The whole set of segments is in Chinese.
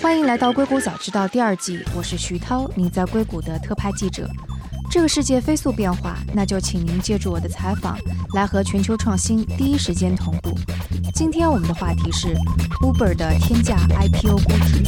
欢迎来到《硅谷早知道》第二季，我是徐涛，您在硅谷的特派记者。这个世界飞速变化，那就请您借助我的采访，来和全球创新第一时间同步。今天我们的话题是 Uber 的天价 IPO 估值。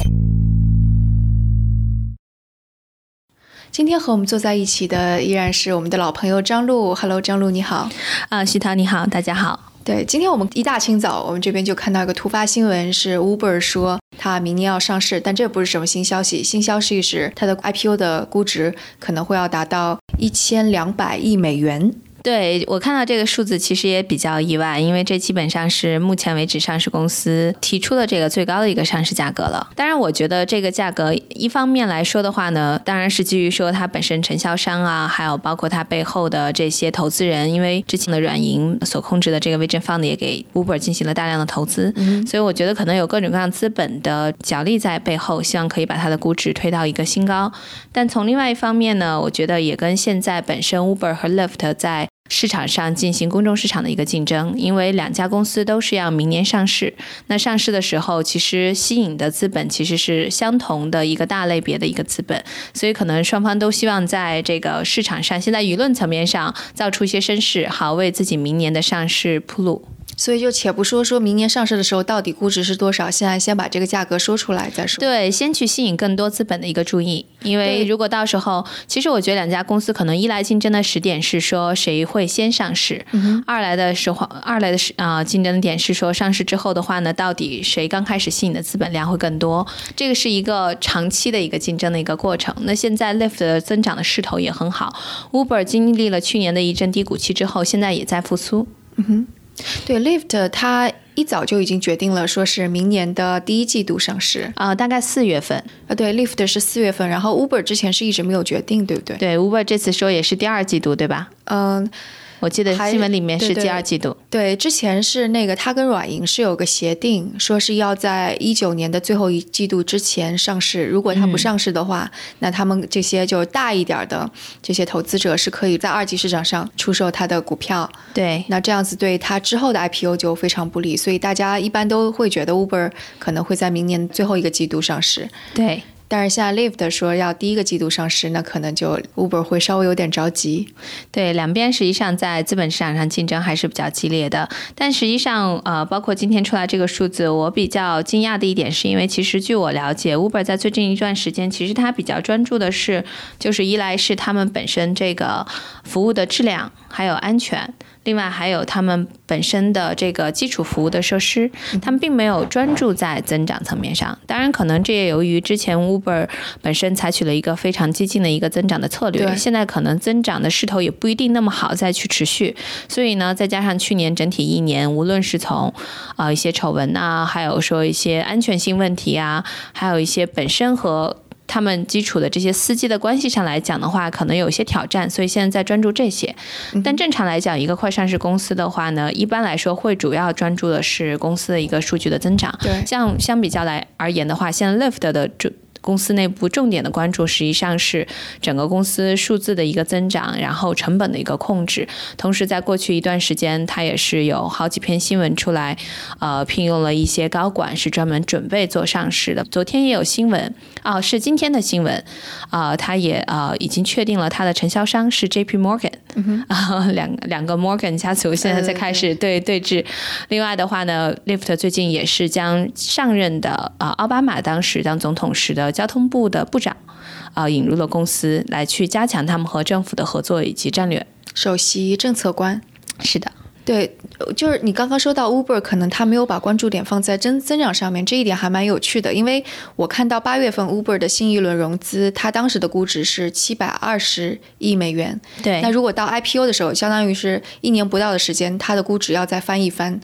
今天和我们坐在一起的依然是我们的老朋友张璐。Hello，张璐，你好。啊，徐涛，你好，大家好。对，今天我们一大清早，我们这边就看到一个突发新闻，是 Uber 说它明年要上市，但这不是什么新消息。新消息是它的 IPO 的估值可能会要达到一千两百亿美元。对我看到这个数字，其实也比较意外，因为这基本上是目前为止上市公司提出的这个最高的一个上市价格了。当然，我觉得这个价格一方面来说的话呢，当然是基于说它本身承销商啊，还有包括它背后的这些投资人，因为之前的软银所控制的这个 Vision Fund 也给 Uber 进行了大量的投资，所以我觉得可能有各种各样资本的角力在背后，希望可以把它的估值推到一个新高。但从另外一方面呢，我觉得也跟现在本身 Uber 和 Lyft 在市场上进行公众市场的一个竞争，因为两家公司都是要明年上市。那上市的时候，其实吸引的资本其实是相同的一个大类别的一个资本，所以可能双方都希望在这个市场上，现在舆论层面上造出一些声势，好为自己明年的上市铺路。所以就且不说说明年上市的时候到底估值是多少，现在先把这个价格说出来再说。对，先去吸引更多资本的一个注意，因为如果到时候，其实我觉得两家公司可能一来竞争的时点是说谁会先上市，二来的时候，二来的是啊竞争的点是说上市之后的话呢，到底谁刚开始吸引的资本量会更多，这个是一个长期的一个竞争的一个过程。那现在 Lyft 的增长的势头也很好，Uber 经历了去年的一阵低谷期之后，现在也在复苏。嗯哼。对，Lyft 它一早就已经决定了，说是明年的第一季度上市啊，大概四月份啊。对，Lyft 是四月份，然后 Uber 之前是一直没有决定，对不对？对，Uber 这次说也是第二季度，对吧？嗯。我记得新闻里面是第二季度。对，之前是那个他跟软银是有个协定，说是要在一九年的最后一季度之前上市。如果他不上市的话，那他们这些就大一点的这些投资者是可以在二级市场上出售他的股票。对，那这样子对他之后的 IPO 就非常不利，所以大家一般都会觉得 Uber 可能会在明年最后一个季度上市。对。但是像 Lyft 说要第一个季度上市，那可能就 Uber 会稍微有点着急。对，两边实际上在资本市场上竞争还是比较激烈的。但实际上，呃，包括今天出来这个数字，我比较惊讶的一点是因为，其实据我了解，Uber 在最近一段时间，其实它比较专注的是，就是一来是他们本身这个服务的质量还有安全。另外还有他们本身的这个基础服务的设施，他们并没有专注在增长层面上。当然，可能这也由于之前 Uber 本身采取了一个非常激进的一个增长的策略，现在可能增长的势头也不一定那么好再去持续。所以呢，再加上去年整体一年，无论是从啊一些丑闻啊，还有说一些安全性问题啊，还有一些本身和他们基础的这些司机的关系上来讲的话，可能有一些挑战，所以现在在专注这些。但正常来讲，一个快上市公司的话呢，一般来说会主要专注的是公司的一个数据的增长。对，像相比较来而言的话，现在 Lyft 的主。公司内部重点的关注实际上是整个公司数字的一个增长，然后成本的一个控制。同时，在过去一段时间，它也是有好几篇新闻出来，呃，聘用了一些高管，是专门准备做上市的。昨天也有新闻，哦，是今天的新闻，啊，它也呃已经确定了它的承销商是 J.P. Morgan，啊，两两个 Morgan 家族现在在开始对对峙。另外的话呢，Lyft 最近也是将上任的啊奥巴马当时当总统时的。交通部的部长，啊，引入了公司来去加强他们和政府的合作以及战略。首席政策官，是的，对，就是你刚刚说到 Uber，可能他没有把关注点放在增增长上面，这一点还蛮有趣的。因为我看到八月份 Uber 的新一轮融资，它当时的估值是七百二十亿美元。对，那如果到 IPO 的时候，相当于是一年不到的时间，它的估值要再翻一番。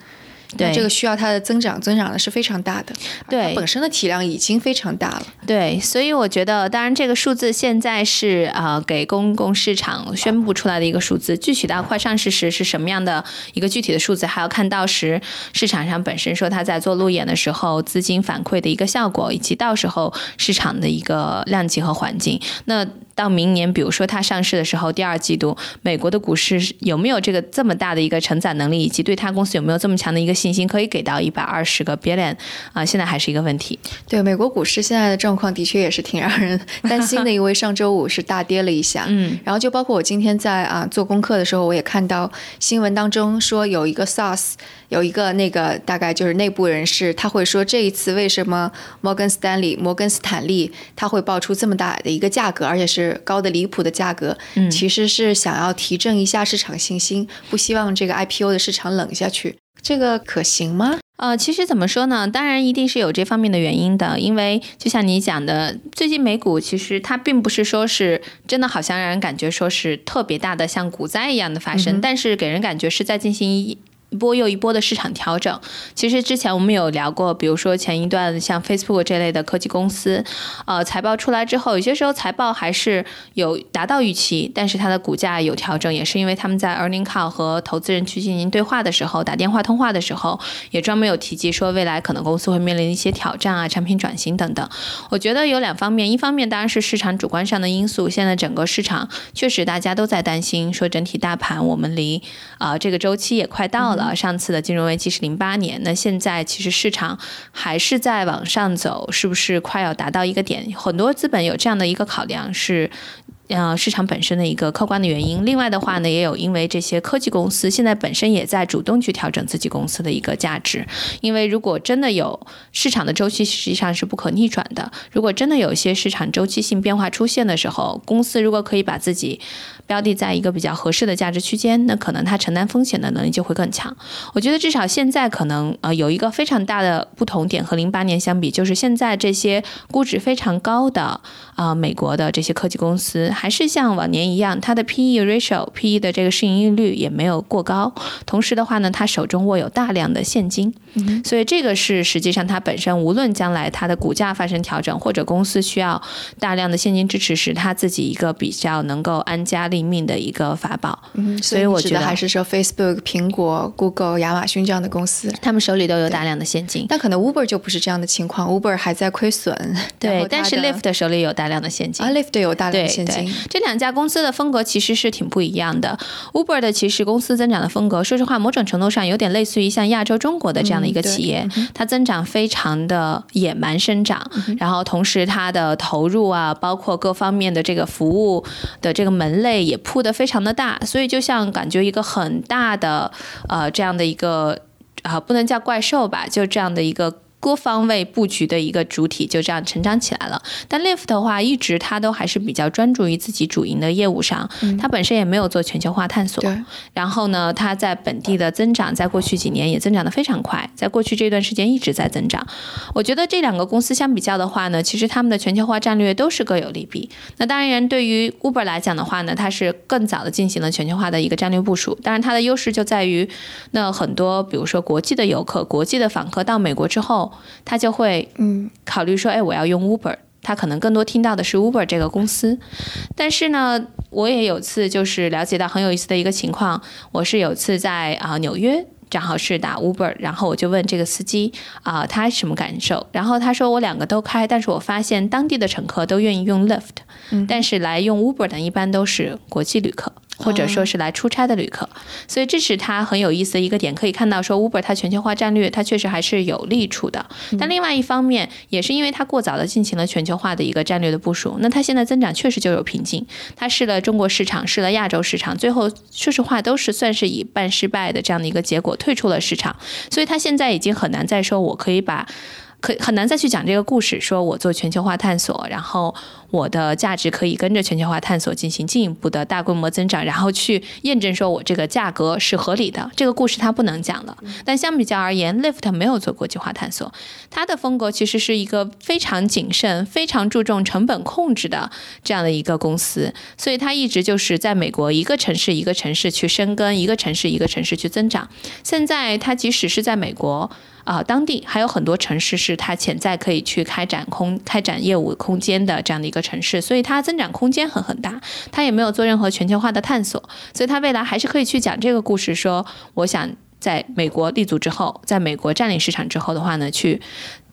对，这个需要它的增长，增长的是非常大的。对，本身的体量已经非常大了。对，所以我觉得，当然这个数字现在是呃给公共市场宣布出来的一个数字，具体到快上市时是什么样的一个具体的数字，还要看到时市场上本身说它在做路演的时候资金反馈的一个效果，以及到时候市场的一个量级和环境。那。到明年，比如说它上市的时候，第二季度美国的股市有没有这个这么大的一个承载能力，以及对它公司有没有这么强的一个信心，可以给到一百二十个 billion 啊，现在还是一个问题。对，美国股市现在的状况的确也是挺让人担心的，因为上周五是大跌了一下。嗯，然后就包括我今天在啊做功课的时候，我也看到新闻当中说有一个 SaaS。有一个那个大概就是内部人士，他会说这一次为什么摩根斯丹利、摩根斯坦利他会报出这么大的一个价格，而且是高的离谱的价格，其实是想要提振一下市场信心，不希望这个 IPO 的市场冷下去。这个可行吗？呃，其实怎么说呢？当然一定是有这方面的原因的，因为就像你讲的，最近美股其实它并不是说是真的，好像让人感觉说是特别大的像股灾一样的发生，但是给人感觉是在进行一。一波又一波的市场调整，其实之前我们有聊过，比如说前一段像 Facebook 这类的科技公司，呃，财报出来之后，有些时候财报还是有达到预期，但是它的股价有调整，也是因为他们在 Earning Call 和投资人去进行对话的时候，打电话通话的时候，也专门有提及说未来可能公司会面临一些挑战啊，产品转型等等。我觉得有两方面，一方面当然是市场主观上的因素，现在整个市场确实大家都在担心，说整体大盘我们离啊这个周期也快到了。呃，上次的金融危机是零八年，那现在其实市场还是在往上走，是不是快要达到一个点？很多资本有这样的一个考量是。呃，市场本身的一个客观的原因。另外的话呢，也有因为这些科技公司现在本身也在主动去调整自己公司的一个价值。因为如果真的有市场的周期，实际上是不可逆转的。如果真的有一些市场周期性变化出现的时候，公司如果可以把自己标的在一个比较合适的价值区间，那可能它承担风险的能力就会更强。我觉得至少现在可能呃有一个非常大的不同点和零八年相比，就是现在这些估值非常高的啊美国的这些科技公司。还是像往年一样，它的 P/E ratio，P/E 的这个市盈率也没有过高。同时的话呢，它手中握有大量的现金，所以这个是实际上它本身无论将来它的股价发生调整，或者公司需要大量的现金支持，时它自己一个比较能够安家立命的一个法宝。嗯，所以我觉得还是说 Facebook、苹果、Google、亚马逊这样的公司，他们手里都有大量的现金。但可能 Uber 就不是这样的情况，Uber 还在亏损。对，但是 Lyft 手里有大量的现金。啊，Lyft 有大量的现金。这两家公司的风格其实是挺不一样的。Uber 的其实公司增长的风格，说实话，某种程度上有点类似于像亚洲中国的这样的一个企业，它增长非常的野蛮生长，然后同时它的投入啊，包括各方面的这个服务的这个门类也铺的非常的大，所以就像感觉一个很大的呃这样的一个啊，不能叫怪兽吧，就这样的一个。多方位布局的一个主体就这样成长起来了。但 Lyft 的话，一直它都还是比较专注于自己主营的业务上，它本身也没有做全球化探索。然后呢，它在本地的增长，在过去几年也增长的非常快，在过去这段时间一直在增长。我觉得这两个公司相比较的话呢，其实他们的全球化战略都是各有利弊。那当然，对于 Uber 来讲的话呢，它是更早的进行了全球化的一个战略部署。当然，它的优势就在于，那很多比如说国际的游客、国际的访客到美国之后。他就会嗯考虑说，哎，我要用 Uber。他可能更多听到的是 Uber 这个公司。但是呢，我也有次就是了解到很有意思的一个情况。我是有次在啊纽约，正好是打 Uber，然后我就问这个司机啊，他什么感受？然后他说我两个都开，但是我发现当地的乘客都愿意用 Lyft，但是来用 Uber 的一般都是国际旅客。或者说是来出差的旅客，所以这是它很有意思的一个点，可以看到说 Uber 它全球化战略它确实还是有利处的。但另外一方面，也是因为它过早的进行了全球化的一个战略的部署，那它现在增长确实就有瓶颈。它试了中国市场，试了亚洲市场，最后说实话都是算是以半失败的这样的一个结果退出了市场。所以它现在已经很难再说我可以把。可很难再去讲这个故事，说我做全球化探索，然后我的价值可以跟着全球化探索进行进一步的大规模增长，然后去验证说我这个价格是合理的。这个故事它不能讲了。但相比较而言，Lift 没有做国际化探索，它的风格其实是一个非常谨慎、非常注重成本控制的这样的一个公司，所以它一直就是在美国一个城市一个城市去深耕，一个城市一个城市去增长。现在它即使是在美国。啊，当地还有很多城市是它潜在可以去开展空开展业务空间的这样的一个城市，所以它增长空间很很大。它也没有做任何全球化的探索，所以它未来还是可以去讲这个故事，说我想在美国立足之后，在美国占领市场之后的话呢，去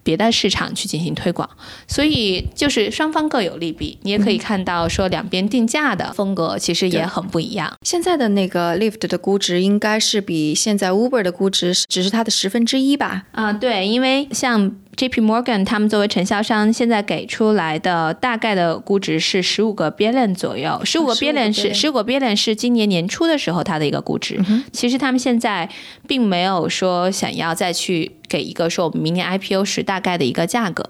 别的市场去进行推广，所以就是双方各有利弊。你也可以看到说两边定价的风格其实也很不一样。现在的那个 Lyft 的估值应该是比现在 Uber 的估值只是它的十分之一吧？啊，对，因为像。J.P. Morgan 他们作为承销商，现在给出来的大概的估值是十五个 billion 左右。十五个 billion 是十五个 billion 是今年年初的时候它的一个估值。其实他们现在并没有说想要再去给一个说我们明年 IPO 时大概的一个价格。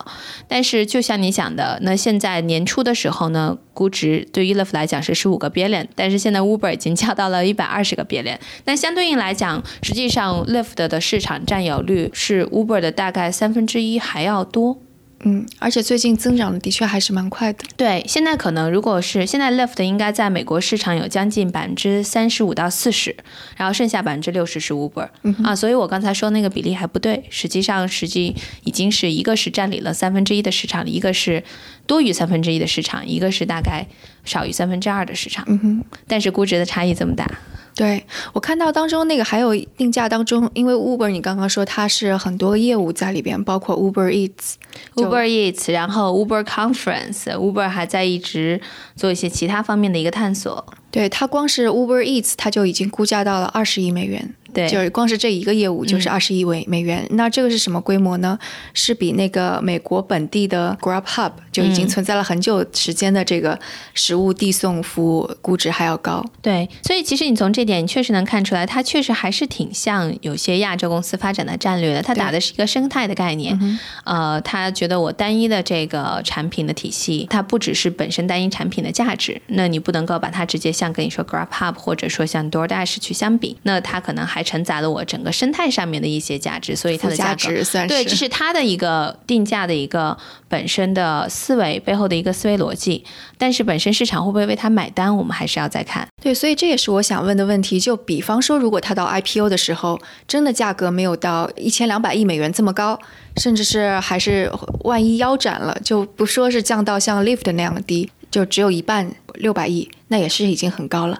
但是就像你想的，那现在年初的时候呢，估值对于 Lyft 来讲是十五个 billion，但是现在 Uber 已经降到了一百二十个 billion。那相对应来讲，实际上 Lyft 的市场占有率是 Uber 的大概三分之一。还要多，嗯，而且最近增长的的确还是蛮快的。对，现在可能如果是现在 Lyft 应该在美国市场有将近百分之三十五到四十，然后剩下百分之六十是 Uber 啊，所以我刚才说那个比例还不对，实际上实际已经是一个是占领了三分之一的市场，一个是多于三分之一的市场，一个是大概少于三分之二的市场。嗯哼，但是估值的差异这么大。对我看到当中那个还有定价当中，因为 Uber 你刚刚说它是很多业务在里边，包括 Uber Eats，Uber Eats，然后 Uber Conference，Uber 还在一直做一些其他方面的一个探索。对它光是 Uber Eats，它就已经估价到了二十亿美元。对，就是光是这一个业务就是二十亿美美元，那这个是什么规模呢？是比那个美国本地的 Grab Hub 就已经存在了很久时间的这个食物递送服务估值还要高。对，所以其实你从这点确实能看出来，它确实还是挺像有些亚洲公司发展的战略的。它打的是一个生态的概念，呃，他觉得我单一的这个产品的体系，它不只是本身单一产品的价值，那你不能够把它直接像跟你说 Grab Hub 或者说像 DoorDash 去相比，那它可能还。还承载了我整个生态上面的一些价值，所以它的价格对，这是它的一个定价的一个本身的思维背后的一个思维逻辑。但是本身市场会不会为它买单，我们还是要再看。对，所以这也是我想问的问题。就比方说，如果它到 IPO 的时候，真的价格没有到一千两百亿美元这么高，甚至是还是万一腰斩了，就不说是降到像 Lift 那样低，就只有一半六百亿，那也是已经很高了。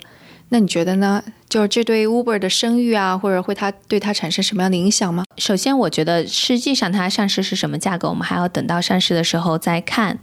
那你觉得呢？就是这对 Uber 的声誉啊，或者会它对它产生什么样的影响吗？首先，我觉得实际上它上市是什么价格，我们还要等到上市的时候再看。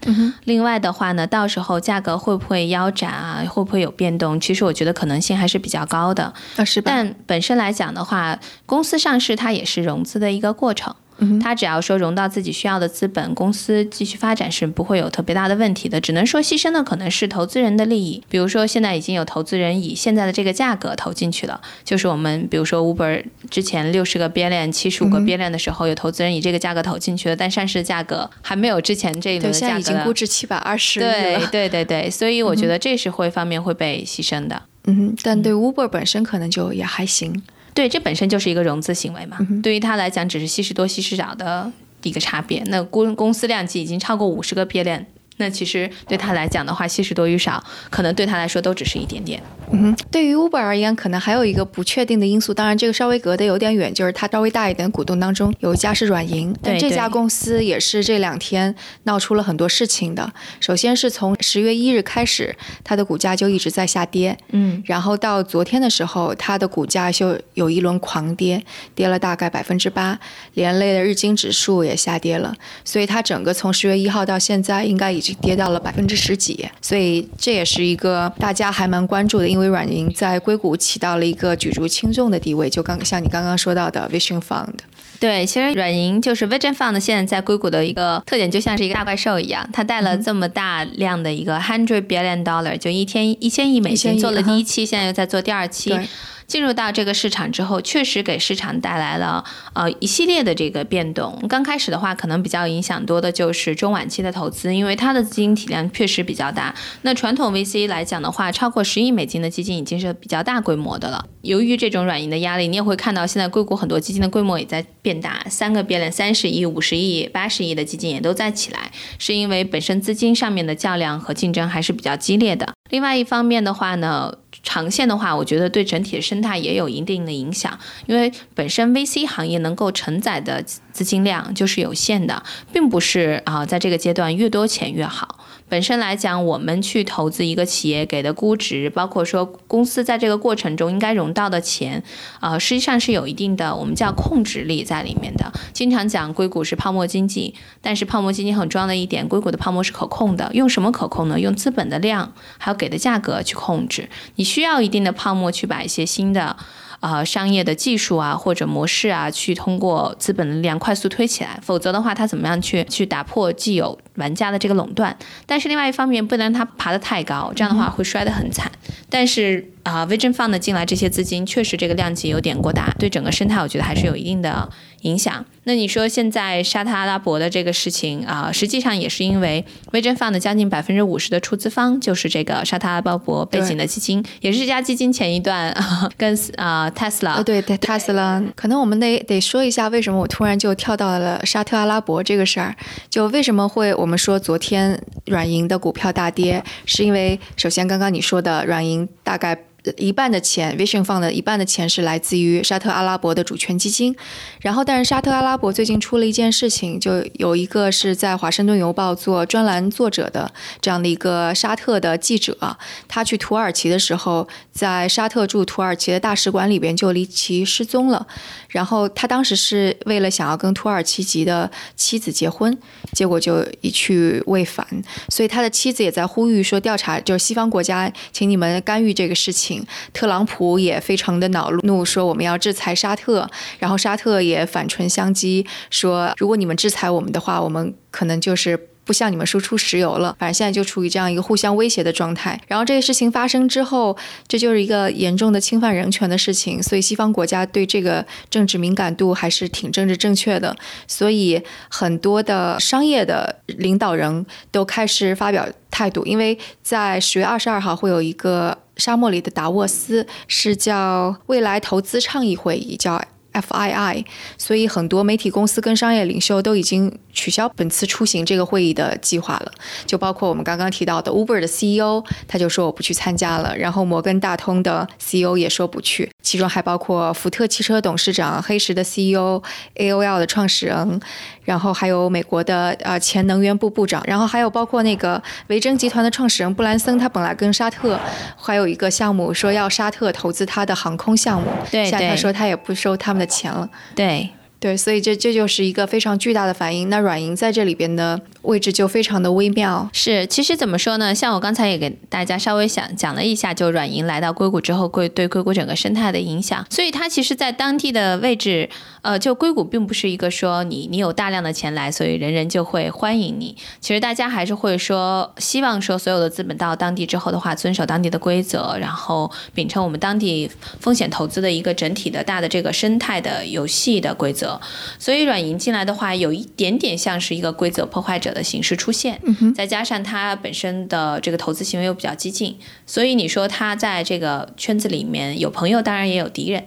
另外的话呢，到时候价格会不会腰斩啊？会不会有变动？其实我觉得可能性还是比较高的。啊，是吧？但本身来讲的话，公司上市它也是融资的一个过程。他只要说融到自己需要的资本，公司继续发展是不会有特别大的问题的。只能说牺牲的可能是投资人的利益。比如说现在已经有投资人以现在的这个价格投进去了，就是我们比如说 Uber 之前六十个 billion、七十五个 billion 的时候，有投资人以这个价格投进去了，但上市的价格还没有之前这一轮的价格。现在已经估值七百二十对对对对，所以我觉得这是会方面会被牺牲的。嗯，但对 Uber 本身可能就也还行。对，这本身就是一个融资行为嘛。对于他来讲，只是稀释多稀释少的一个差别。那公公司量级已经超过五十个 billion。那其实对他来讲的话，稀释多与少，可能对他来说都只是一点点。嗯哼，对于 Uber 而言，可能还有一个不确定的因素，当然这个稍微隔得有点远，就是它稍微大一点股东当中有一家是软银，但这家公司也是这两天闹出了很多事情的。首先是从十月一日开始，它的股价就一直在下跌，嗯，然后到昨天的时候，它的股价就有一轮狂跌，跌了大概百分之八，连累的日经指数也下跌了，所以它整个从十月一号到现在应该已经跌到了百分之十几，所以这也是一个大家还蛮关注的。因为软银在硅谷起到了一个举足轻重的地位，就刚像你刚刚说到的 Vision Fund。对，其实软银就是 Vision Fund，现在在硅谷的一个特点，就像是一个大怪兽一样，它带了这么大量的一个 hundred billion dollar，就一天一千亿美金，做了第一期，现在又在做第二期。进入到这个市场之后，确实给市场带来了呃一系列的这个变动。刚开始的话，可能比较影响多的就是中晚期的投资，因为它的资金体量确实比较大。那传统 VC 来讲的话，超过十亿美金的基金已经是比较大规模的了。由于这种软银的压力，你也会看到现在硅谷很多基金的规模也在变大，三个 billion、三十亿、五十亿、八十亿的基金也都在起来，是因为本身资金上面的较量和竞争还是比较激烈的。另外一方面的话呢。长线的话，我觉得对整体的生态也有一定的影响，因为本身 VC 行业能够承载的资金量就是有限的，并不是啊，在这个阶段越多钱越好。本身来讲，我们去投资一个企业给的估值，包括说公司在这个过程中应该融到的钱，呃，实际上是有一定的我们叫控制力在里面的。经常讲硅谷是泡沫经济，但是泡沫经济很重要的一点，硅谷的泡沫是可控的。用什么可控呢？用资本的量还有给的价格去控制。你需要一定的泡沫去把一些新的。呃，商业的技术啊，或者模式啊，去通过资本的力量快速推起来，否则的话，它怎么样去去打破既有玩家的这个垄断？但是另外一方面，不能让它爬得太高，这样的话会摔得很惨。但是啊，Vision Fund 进来这些资金，确实这个量级有点过大，对整个生态，我觉得还是有一定的。影响。那你说现在沙特阿拉伯的这个事情啊，实际上也是因为 Vision Fund 将近百分之五十的出资方就是这个沙特阿拉伯背景的基金，也是这家基金前一段跟啊 Tesla 对对 Tesla，可能我们得得说一下为什么我突然就跳到了沙特阿拉伯这个事儿，就为什么会我们说昨天软银的股票大跌，是因为首先刚刚你说的软银大概。一半的钱，Vision 放的一半的钱是来自于沙特阿拉伯的主权基金，然后但是沙特阿拉伯最近出了一件事情，就有一个是在华盛顿邮报做专栏作者的这样的一个沙特的记者，他去土耳其的时候，在沙特驻土耳其的大使馆里边就离奇失踪了，然后他当时是为了想要跟土耳其籍的妻子结婚，结果就一去未返，所以他的妻子也在呼吁说调查，就是西方国家，请你们干预这个事情。特朗普也非常的恼怒，说我们要制裁沙特，然后沙特也反唇相讥，说如果你们制裁我们的话，我们可能就是不向你们输出石油了。反正现在就处于这样一个互相威胁的状态。然后这个事情发生之后，这就是一个严重的侵犯人权的事情，所以西方国家对这个政治敏感度还是挺政治正确的。所以很多的商业的领导人都开始发表态度，因为在十月二十二号会有一个。沙漠里的达沃斯是叫未来投资倡议会议，叫 FII，所以很多媒体公司跟商业领袖都已经取消本次出行这个会议的计划了，就包括我们刚刚提到的 Uber 的 CEO，他就说我不去参加了，然后摩根大通的 CEO 也说不去。其中还包括福特汽车董事长、黑石的 CEO、AOL 的创始人，然后还有美国的呃前能源部部长，然后还有包括那个维珍集团的创始人布兰森，他本来跟沙特还有一个项目，说要沙特投资他的航空项目，对，现在他说他也不收他们的钱了，对。对，所以这这就是一个非常巨大的反应。那软银在这里边的位置就非常的微妙。是，其实怎么说呢？像我刚才也给大家稍微想讲了一下，就软银来到硅谷之后，硅对硅谷整个生态的影响。所以它其实，在当地的位置，呃，就硅谷并不是一个说你你有大量的钱来，所以人人就会欢迎你。其实大家还是会说，希望说所有的资本到当地之后的话，遵守当地的规则，然后秉承我们当地风险投资的一个整体的大的这个生态的游戏的规则。所以软银进来的话，有一点点像是一个规则破坏者的形式出现，再加上它本身的这个投资行为又比较激进，所以你说它在这个圈子里面有朋友，当然也有敌人。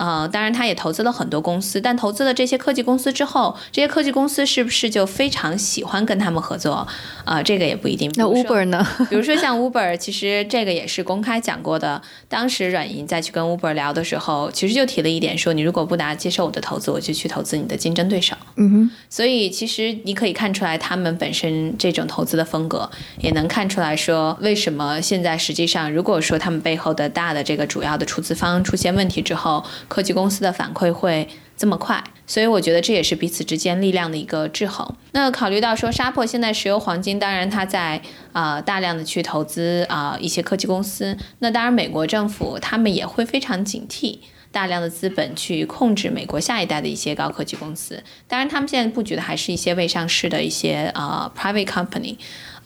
呃，当然，他也投资了很多公司，但投资了这些科技公司之后，这些科技公司是不是就非常喜欢跟他们合作？啊，这个也不一定。那 Uber 呢？比如说像 Uber，其实这个也是公开讲过的。当时软银再去跟 Uber 聊的时候，其实就提了一点，说你如果不拿接受我的投资，我就去投资你的竞争对手。嗯哼。所以其实你可以看出来，他们本身这种投资的风格，也能看出来说，为什么现在实际上，如果说他们背后的大的这个主要的出资方出现问题之后。科技公司的反馈会这么快，所以我觉得这也是彼此之间力量的一个制衡。那考虑到说，沙破现在石油黄金，当然它在啊大量的去投资啊一些科技公司。那当然，美国政府他们也会非常警惕大量的资本去控制美国下一代的一些高科技公司。当然，他们现在布局的还是一些未上市的一些啊 private company。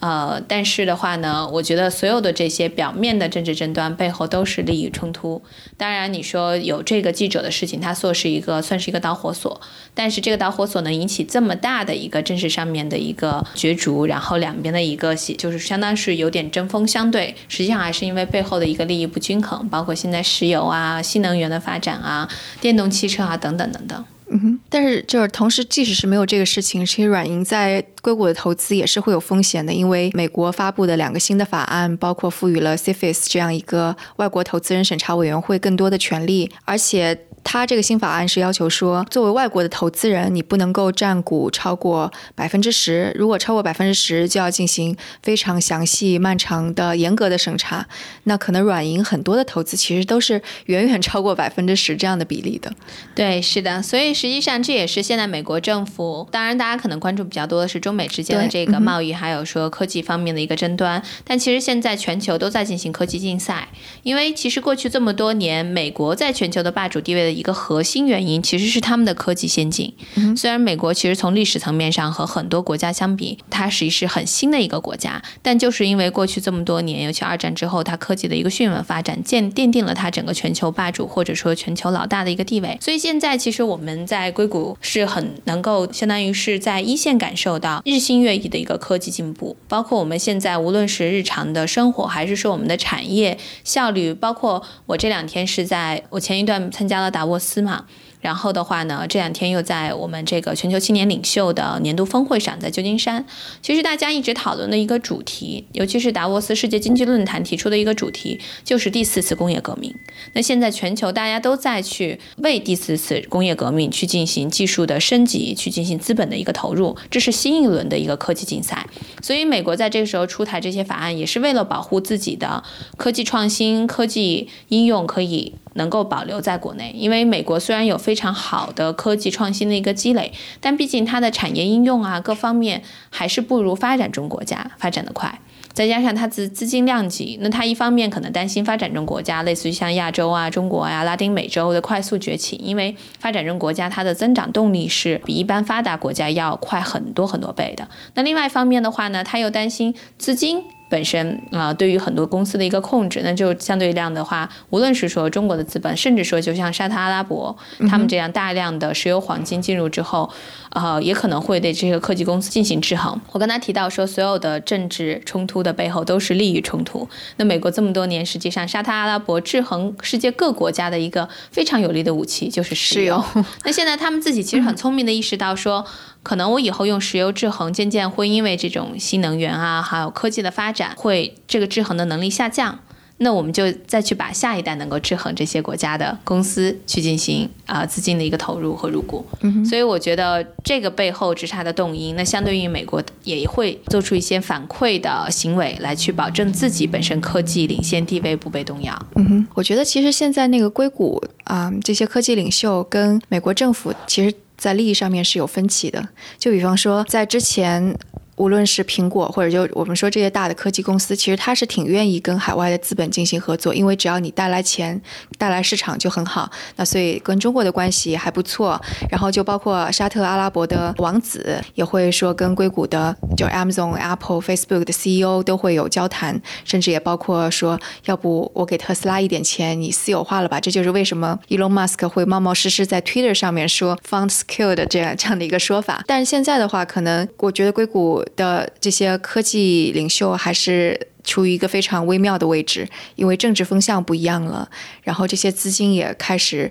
呃，但是的话呢，我觉得所有的这些表面的政治争端背后都是利益冲突。当然，你说有这个记者的事情，它做是一个算是一个导火索，但是这个导火索能引起这么大的一个政治上面的一个角逐，然后两边的一个就是相当是有点针锋相对，实际上还是因为背后的一个利益不均衡，包括现在石油啊、新能源的发展啊、电动汽车啊等等等等。嗯哼，但是就是同时，即使是没有这个事情，其实软银在硅谷的投资也是会有风险的，因为美国发布的两个新的法案，包括赋予了 CFIUS 这样一个外国投资人审查委员会更多的权利，而且他这个新法案是要求说，作为外国的投资人，你不能够占股超过百分之十，如果超过百分之十，就要进行非常详细、漫长的、严格的审查。那可能软银很多的投资其实都是远远超过百分之十这样的比例的。对，是的，所以实际上这也是现在美国政府，当然大家可能关注比较多的是中美之间的这个贸易，还有说科技方面的一个争端。但其实现在全球都在进行科技竞赛，因为其实过去这么多年，美国在全球的霸主地位的。一个核心原因其实是他们的科技先进。虽然美国其实从历史层面上和很多国家相比，它实际是很新的一个国家，但就是因为过去这么多年，尤其二战之后，它科技的一个迅猛发展，建奠定了它整个全球霸主或者说全球老大的一个地位。所以现在其实我们在硅谷是很能够相当于是在一线感受到日新月异的一个科技进步，包括我们现在无论是日常的生活，还是说我们的产业效率，包括我这两天是在我前一段参加了达。沃斯嘛，然后的话呢，这两天又在我们这个全球青年领袖的年度峰会上，在旧金山。其实大家一直讨论的一个主题，尤其是达沃斯世界经济论坛提出的一个主题，就是第四次工业革命。那现在全球大家都在去为第四次工业革命去进行技术的升级，去进行资本的一个投入，这是新一轮的一个科技竞赛。所以美国在这个时候出台这些法案，也是为了保护自己的科技创新、科技应用可以。能够保留在国内，因为美国虽然有非常好的科技创新的一个积累，但毕竟它的产业应用啊各方面还是不如发展中国家发展的快。再加上它资资金量级，那它一方面可能担心发展中国家，类似于像亚洲啊、中国呀、拉丁美洲的快速崛起，因为发展中国家它的增长动力是比一般发达国家要快很多很多倍的。那另外一方面的话呢，他又担心资金。本身啊，对于很多公司的一个控制，那就相对量的话，无论是说中国的资本，甚至说就像沙特阿拉伯他们这样大量的石油黄金进入之后，呃，也可能会对这些科技公司进行制衡。我刚才提到说，所有的政治冲突的背后都是利益冲突。那美国这么多年，实际上沙特阿拉伯制衡世界各国家的一个非常有力的武器就是石油。那现在他们自己其实很聪明的意识到说。可能我以后用石油制衡，渐渐会因为这种新能源啊，还有科技的发展，会这个制衡的能力下降。那我们就再去把下一代能够制衡这些国家的公司去进行啊资金的一个投入和入股。嗯所以我觉得这个背后直插的动因，那相对于美国也会做出一些反馈的行为，来去保证自己本身科技领先地位不被动摇。嗯哼，我觉得其实现在那个硅谷啊，这些科技领袖跟美国政府其实。在利益上面是有分歧的，就比方说，在之前。无论是苹果或者就我们说这些大的科技公司，其实它是挺愿意跟海外的资本进行合作，因为只要你带来钱、带来市场就很好。那所以跟中国的关系还不错。然后就包括沙特阿拉伯的王子也会说跟硅谷的就 Amazon、Apple、Facebook 的 CEO 都会有交谈，甚至也包括说要不我给特斯拉一点钱，你私有化了吧？这就是为什么 Elon Musk 会冒冒失失在 Twitter 上面说 f u n d s k i l l e d 这样这样的一个说法。但是现在的话，可能我觉得硅谷。的这些科技领袖还是处于一个非常微妙的位置，因为政治风向不一样了，然后这些资金也开始。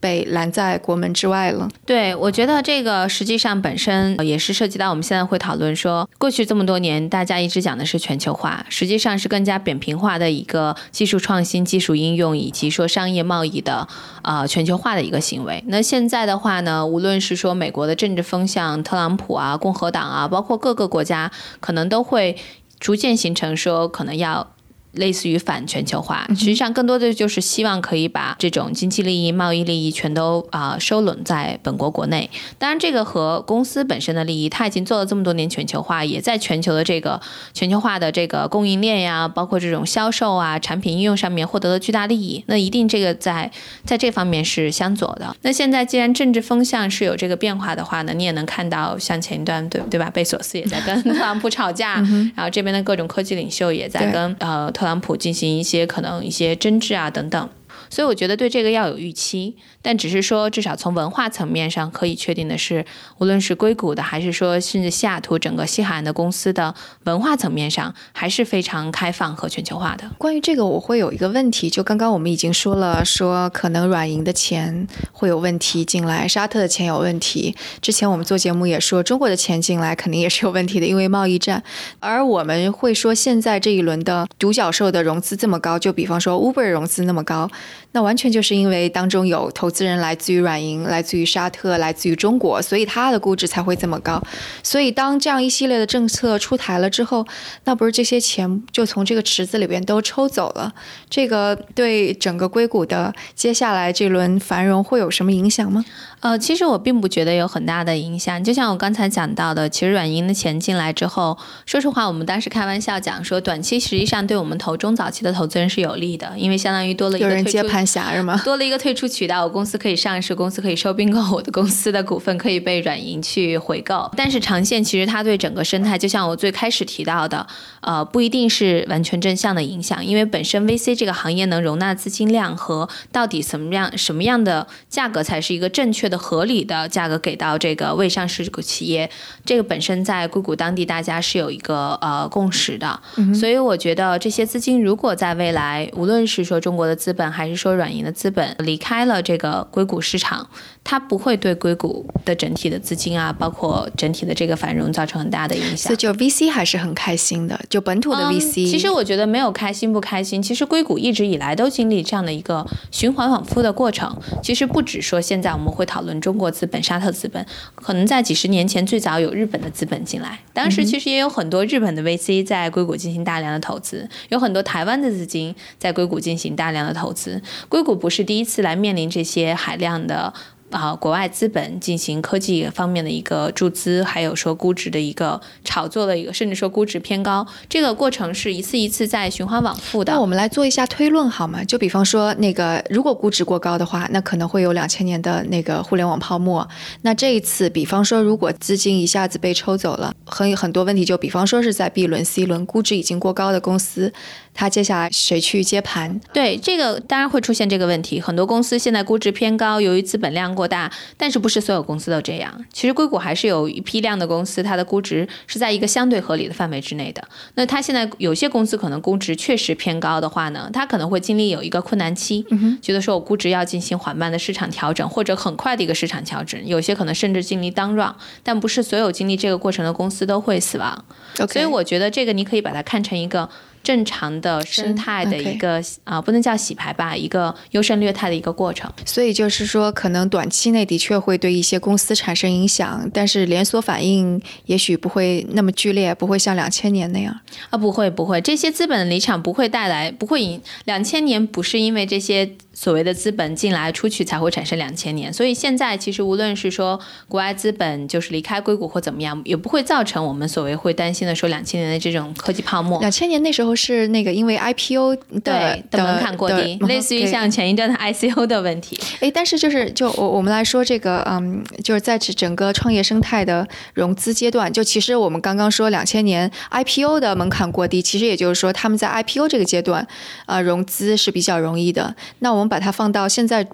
被拦在国门之外了。对，我觉得这个实际上本身也是涉及到我们现在会讨论说，过去这么多年大家一直讲的是全球化，实际上是更加扁平化的一个技术创新、技术应用以及说商业贸易的啊全球化的一个行为。那现在的话呢，无论是说美国的政治风向，特朗普啊、共和党啊，包括各个国家，可能都会逐渐形成说，可能要。类似于反全球化，实际上更多的就是希望可以把这种经济利益、贸易利益全都啊收拢在本国国内。当然，这个和公司本身的利益，它已经做了这么多年全球化，也在全球的这个全球化的这个供应链呀，包括这种销售啊、产品应用上面获得了巨大利益。那一定这个在在这方面是相左的。那现在既然政治风向是有这个变化的话呢，你也能看到像前一段对对吧？贝索斯也在跟特朗普吵架，然后这边的各种科技领袖也在跟呃。特朗普进行一些可能一些争执啊等等。所以我觉得对这个要有预期，但只是说，至少从文化层面上可以确定的是，无论是硅谷的，还是说甚至西雅图整个西海岸的公司的文化层面上，还是非常开放和全球化的。关于这个，我会有一个问题，就刚刚我们已经说了，说可能软银的钱会有问题进来，沙特的钱有问题。之前我们做节目也说，中国的钱进来肯定也是有问题的，因为贸易战。而我们会说，现在这一轮的独角兽的融资这么高，就比方说 Uber 融资那么高。那完全就是因为当中有投资人来自于软银、来自于沙特、来自于中国，所以它的估值才会这么高。所以当这样一系列的政策出台了之后，那不是这些钱就从这个池子里边都抽走了？这个对整个硅谷的接下来这轮繁荣会有什么影响吗？呃，其实我并不觉得有很大的影响。就像我刚才讲到的，其实软银的钱进来之后，说实话，我们当时开玩笑讲说，短期实际上对我们投中早期的投资人是有利的，因为相当于多了一个有人接盘侠是吗？多了一个退出渠道，我公司可以上市，公司可以收并购，我的公司的股份可以被软银去回购。但是长线其实它对整个生态，就像我最开始提到的，呃，不一定是完全正向的影响，因为本身 VC 这个行业能容纳资金量和到底什么样什么样的价格才是一个正确。的合理的价格给到这个未上市股企业，这个本身在硅谷当地大家是有一个呃共识的，所以我觉得这些资金如果在未来，无论是说中国的资本还是说软银的资本离开了这个硅谷市场。它不会对硅谷的整体的资金啊，包括整体的这个繁荣造成很大的影响。所以就 VC 还是很开心的，就本土的 VC。其实我觉得没有开心不开心，其实硅谷一直以来都经历这样的一个循环往复的过程。其实不止说现在我们会讨论中国资本、沙特资本，可能在几十年前最早有日本的资本进来，当时其实也有很多日本的 VC 在硅谷进行大量的投资，有很多台湾的资金在硅谷进行大量的投资。硅谷不是第一次来面临这些海量的。啊，国外资本进行科技方面的一个注资，还有说估值的一个炒作的一个，甚至说估值偏高，这个过程是一次一次在循环往复的。那我们来做一下推论好吗？就比方说，那个如果估值过高的话，那可能会有两千年的那个互联网泡沫。那这一次，比方说如果资金一下子被抽走了，很很多问题，就比方说是在 B 轮、C 轮估值已经过高的公司。它接下来谁去接盘？对，这个当然会出现这个问题。很多公司现在估值偏高，由于资本量过大，但是不是所有公司都这样。其实硅谷还是有一批量的公司，它的估值是在一个相对合理的范围之内的。那它现在有些公司可能估值确实偏高的话呢，它可能会经历有一个困难期，觉得说我估值要进行缓慢的市场调整，或者很快的一个市场调整。有些可能甚至经历 down run，但不是所有经历这个过程的公司都会死亡。所以我觉得这个你可以把它看成一个。正常的生态的一个啊，不能叫洗牌吧，一个优胜劣汰的一个过程。所以就是说，可能短期内的确会对一些公司产生影响，但是连锁反应也许不会那么剧烈，不会像两千年那样啊，不会不会，这些资本的离场不会带来，不会影两千年不是因为这些。所谓的资本进来出去才会产生两千年，所以现在其实无论是说国外资本就是离开硅谷或怎么样，也不会造成我们所谓会担心的说两千年的这种科技泡沫。两千年那时候是那个因为 IPO 的的门槛过低，类似于像前一段的 ICO 的问题。哎，但是就是就我我们来说这个，嗯，就是在整个创业生态的融资阶段，就其实我们刚刚说两千年 IPO 的门槛过低，其实也就是说他们在 IPO 这个阶段，呃，融资是比较容易的。那我们。把它放到现在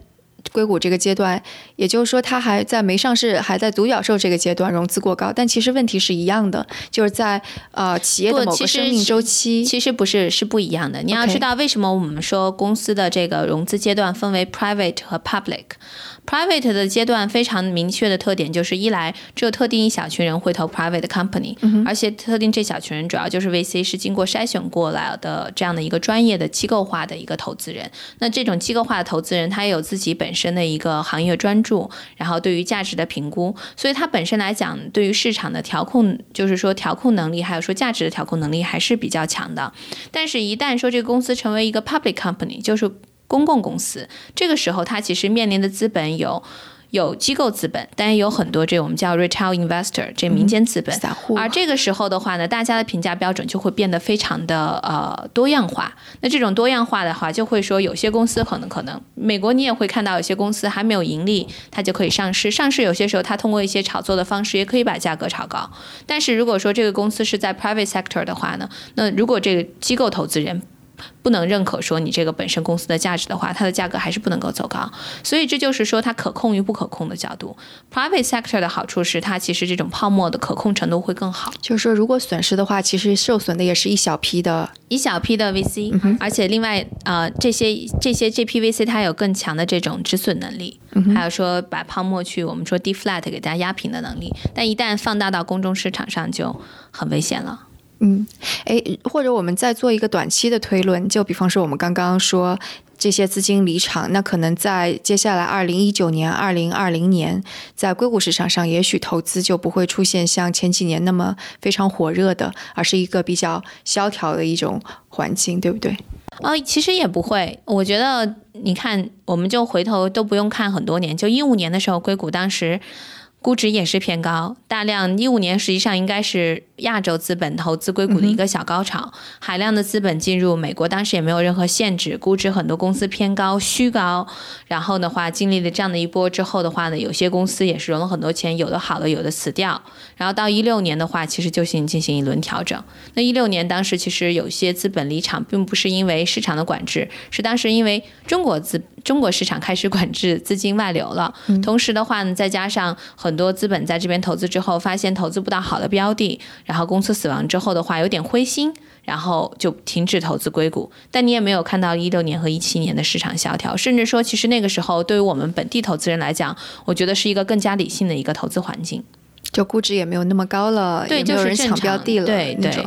硅谷这个阶段，也就是说，它还在没上市，还在独角兽这个阶段，融资过高。但其实问题是一样的，就是在呃企业的某个生命周期，其实不是是不一样的。你要知道，为什么我们说公司的这个融资阶段分为 private 和 public？Private 的阶段非常明确的特点就是，一来只有特定一小群人会投 private company，而且特定这小群人主要就是 VC 是经过筛选过来的这样的一个专业的机构化的一个投资人。那这种机构化的投资人，他也有自己本身的一个行业专注，然后对于价值的评估，所以他本身来讲，对于市场的调控，就是说调控能力，还有说价值的调控能力还是比较强的。但是，一旦说这个公司成为一个 public company，就是公共公司这个时候，它其实面临的资本有有机构资本，但也有很多这我们叫 retail investor 这民间资本。散户。而这个时候的话呢，大家的评价标准就会变得非常的呃多样化。那这种多样化的话，就会说有些公司可能可能美国你也会看到有些公司还没有盈利，它就可以上市。上市有些时候它通过一些炒作的方式也可以把价格炒高。但是如果说这个公司是在 private sector 的话呢，那如果这个机构投资人。不能认可说你这个本身公司的价值的话，它的价格还是不能够走高。所以这就是说它可控与不可控的角度。Private sector 的好处是它其实这种泡沫的可控程度会更好。就是说，如果损失的话，其实受损的也是一小批的，一小批的 VC。而且另外呃这些这些这批 VC 它有更强的这种止损能力，还有说把泡沫去我们说 deflate 给大家压平的能力。但一旦放大到公众市场上就很危险了。嗯，哎，或者我们再做一个短期的推论，就比方说我们刚刚说。这些资金离场，那可能在接下来二零一九年、二零二零年，在硅谷市场上，也许投资就不会出现像前几年那么非常火热的，而是一个比较萧条的一种环境，对不对？哦，其实也不会。我觉得，你看，我们就回头都不用看很多年，就一五年的时候，硅谷当时。估值也是偏高，大量一五年实际上应该是亚洲资本投资硅谷的一个小高潮，海量的资本进入美国，当时也没有任何限制，估值很多公司偏高，虚高。然后的话，经历了这样的一波之后的话呢，有些公司也是融了很多钱，有的好了，有的死掉。然后到一六年的话，其实就行进行一轮调整。那一六年当时其实有些资本离场，并不是因为市场的管制，是当时因为中国资中国市场开始管制资金外流了，同时的话呢，再加上。很多资本在这边投资之后，发现投资不到好的标的，然后公司死亡之后的话，有点灰心，然后就停止投资硅谷。但你也没有看到一六年和一七年的市场萧条，甚至说，其实那个时候对于我们本地投资人来讲，我觉得是一个更加理性的一个投资环境，就估值也没有那么高了，对，没有人抢标的了，对对。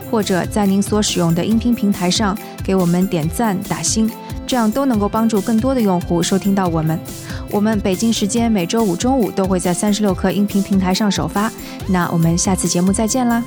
或者在您所使用的音频平台上给我们点赞打星，这样都能够帮助更多的用户收听到我们。我们北京时间每周五中午都会在三十六课音频平台上首发。那我们下次节目再见啦！